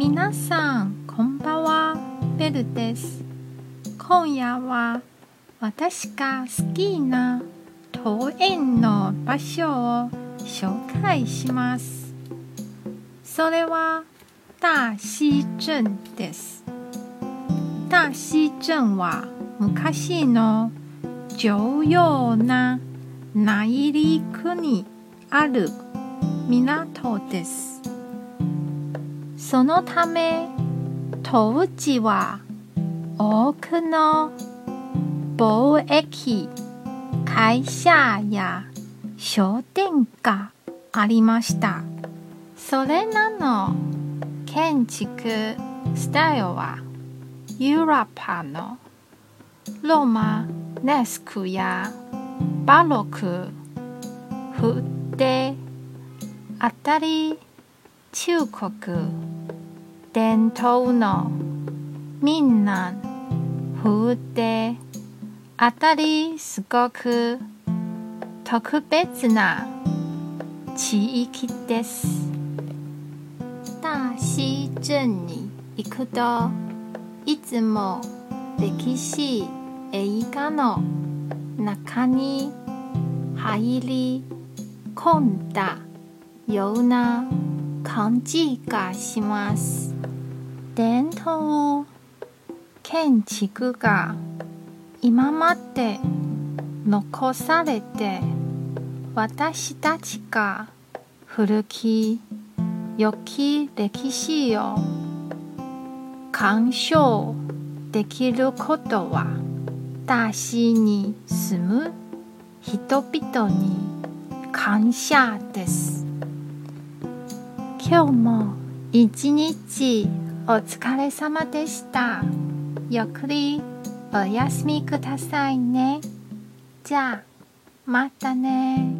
皆さんこんばんは。ベルです。今夜は私が好きな桃園の場所を紹介します。それは大溪鎮です。大溪鎮は昔の重要な内陸にある港です。そのため当時は多くの貿易会社や商店がありました。それらの建築スタイルはヨーロッパのロマネスクやバロクフであたり中国伝統のみんな風であたりすごく特別な地域です大溪鎮に行くといつも歴史映画の中に入り込んだような感じがします伝統建築が今まで残されて私たちが古き良き歴史を鑑賞できることは大溪に住む人々に感謝です。今日も一日お疲れ様でした。ゆっくりお休みくださいね。じゃあまたね。